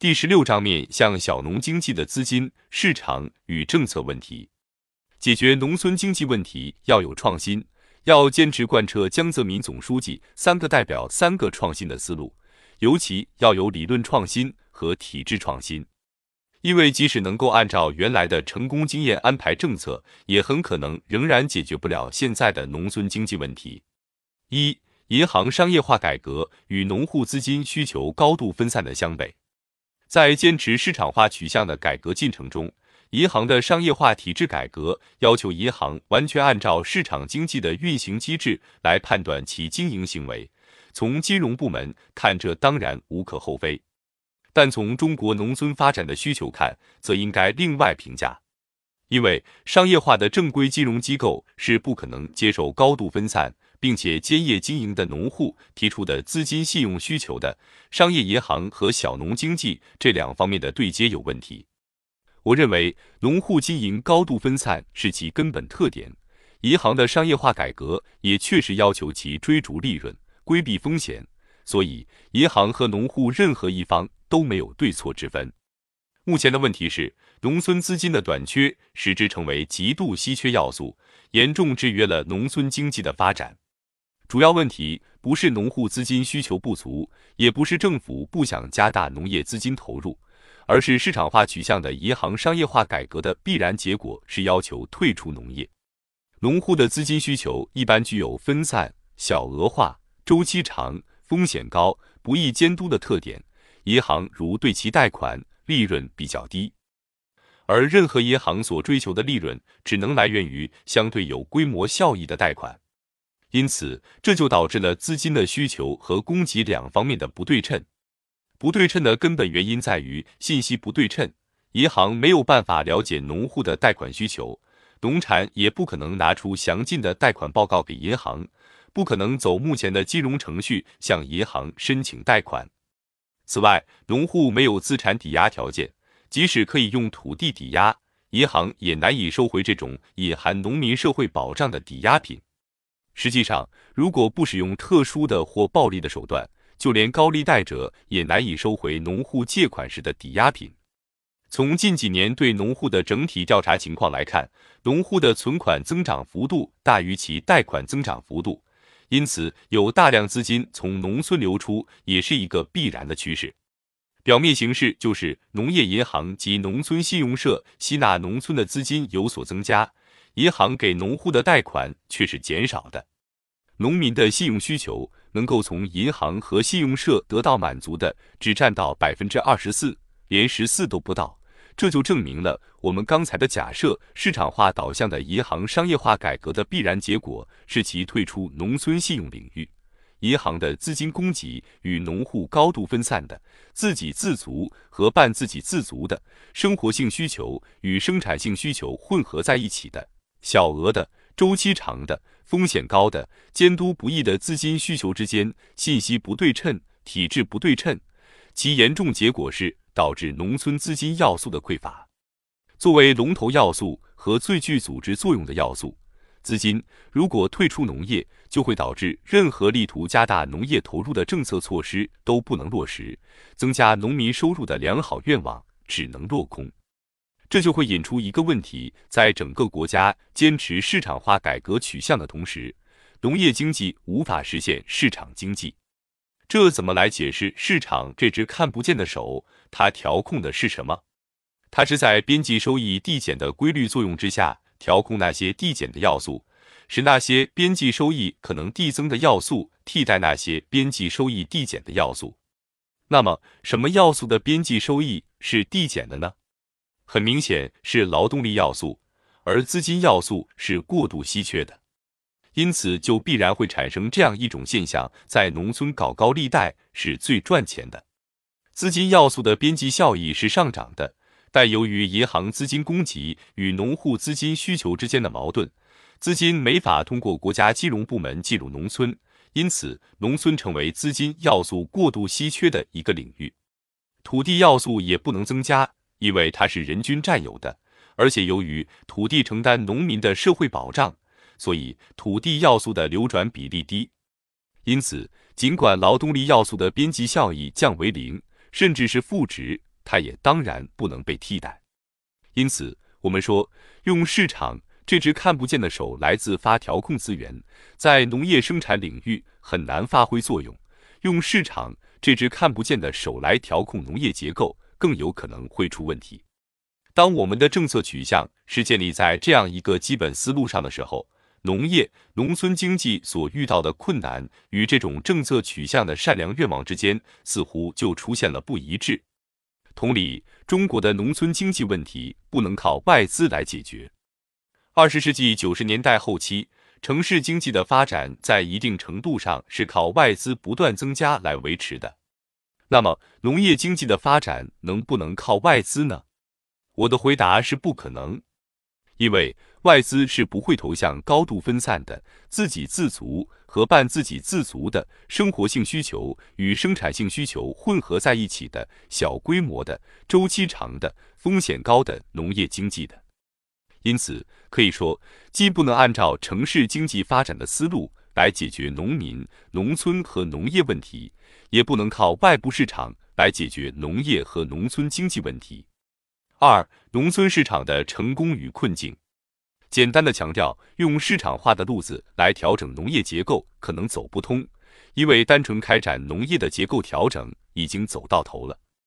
第十六章面向小农经济的资金、市场与政策问题。解决农村经济问题要有创新，要坚持贯彻江泽民总书记“三个代表”“三个创新”的思路，尤其要有理论创新和体制创新。因为即使能够按照原来的成功经验安排政策，也很可能仍然解决不了现在的农村经济问题。一、银行商业化改革与农户资金需求高度分散的湘北，在坚持市场化取向的改革进程中。银行的商业化体制改革要求银行完全按照市场经济的运行机制来判断其经营行为。从金融部门看，这当然无可厚非；但从中国农村发展的需求看，则应该另外评价。因为商业化的正规金融机构是不可能接受高度分散并且兼业经营的农户提出的资金信用需求的。商业银行和小农经济这两方面的对接有问题。我认为，农户经营高度分散是其根本特点。银行的商业化改革也确实要求其追逐利润、规避风险，所以银行和农户任何一方都没有对错之分。目前的问题是，农村资金的短缺使之成为极度稀缺要素，严重制约了农村经济的发展。主要问题不是农户资金需求不足，也不是政府不想加大农业资金投入。而是市场化取向的银行商业化改革的必然结果是要求退出农业。农户的资金需求一般具有分散、小额化、周期长、风险高、不易监督的特点。银行如对其贷款，利润比较低，而任何银行所追求的利润只能来源于相对有规模效益的贷款。因此，这就导致了资金的需求和供给两方面的不对称。不对称的根本原因在于信息不对称，银行没有办法了解农户的贷款需求，农产也不可能拿出详尽的贷款报告给银行，不可能走目前的金融程序向银行申请贷款。此外，农户没有资产抵押条件，即使可以用土地抵押，银行也难以收回这种隐含农民社会保障的抵押品。实际上，如果不使用特殊的或暴力的手段，就连高利贷者也难以收回农户借款时的抵押品。从近几年对农户的整体调查情况来看，农户的存款增长幅度大于其贷款增长幅度，因此有大量资金从农村流出也是一个必然的趋势。表面形式就是农业银行及农村信用社吸纳农村的资金有所增加，银行给农户的贷款却是减少的。农民的信用需求。能够从银行和信用社得到满足的只占到百分之二十四，连十四都不到。这就证明了我们刚才的假设：市场化导向的银行商业化改革的必然结果是其退出农村信用领域。银行的资金供给与农户高度分散的自给自足和半自给自足的生活性需求与生产性需求混合在一起的小额的周期长的。风险高的、监督不易的资金需求之间信息不对称、体制不对称，其严重结果是导致农村资金要素的匮乏。作为龙头要素和最具组织作用的要素，资金如果退出农业，就会导致任何力图加大农业投入的政策措施都不能落实，增加农民收入的良好愿望只能落空。这就会引出一个问题：在整个国家坚持市场化改革取向的同时，农业经济无法实现市场经济。这怎么来解释市场这只看不见的手？它调控的是什么？它是在边际收益递减的规律作用之下，调控那些递减的要素，使那些边际收益可能递增的要素替代那些边际收益递减的要素。那么，什么要素的边际收益是递减的呢？很明显是劳动力要素，而资金要素是过度稀缺的，因此就必然会产生这样一种现象：在农村搞高利贷是最赚钱的。资金要素的边际效益是上涨的，但由于银行资金供给与农户资金需求之间的矛盾，资金没法通过国家金融部门进入农村，因此农村成为资金要素过度稀缺的一个领域。土地要素也不能增加。因为它是人均占有的，而且由于土地承担农民的社会保障，所以土地要素的流转比例低。因此，尽管劳动力要素的边际效益降为零，甚至是负值，它也当然不能被替代。因此，我们说用市场这只看不见的手来自发调控资源，在农业生产领域很难发挥作用。用市场这只看不见的手来调控农业结构，更有可能会出问题。当我们的政策取向是建立在这样一个基本思路上的时候，农业、农村经济所遇到的困难与这种政策取向的善良愿望之间，似乎就出现了不一致。同理，中国的农村经济问题不能靠外资来解决。二十世纪九十年代后期，城市经济的发展在一定程度上是靠外资不断增加来维持的。那么，农业经济的发展能不能靠外资呢？我的回答是不可能，因为外资是不会投向高度分散的、自给自足和半自给自足的生活性需求与生产性需求混合在一起的小规模的、周期长的、风险高的农业经济的。因此，可以说，既不能按照城市经济发展的思路来解决农民、农村和农业问题，也不能靠外部市场来解决农业和农村经济问题。二、农村市场的成功与困境。简单的强调，用市场化的路子来调整农业结构可能走不通，因为单纯开展农业的结构调整已经走到头了。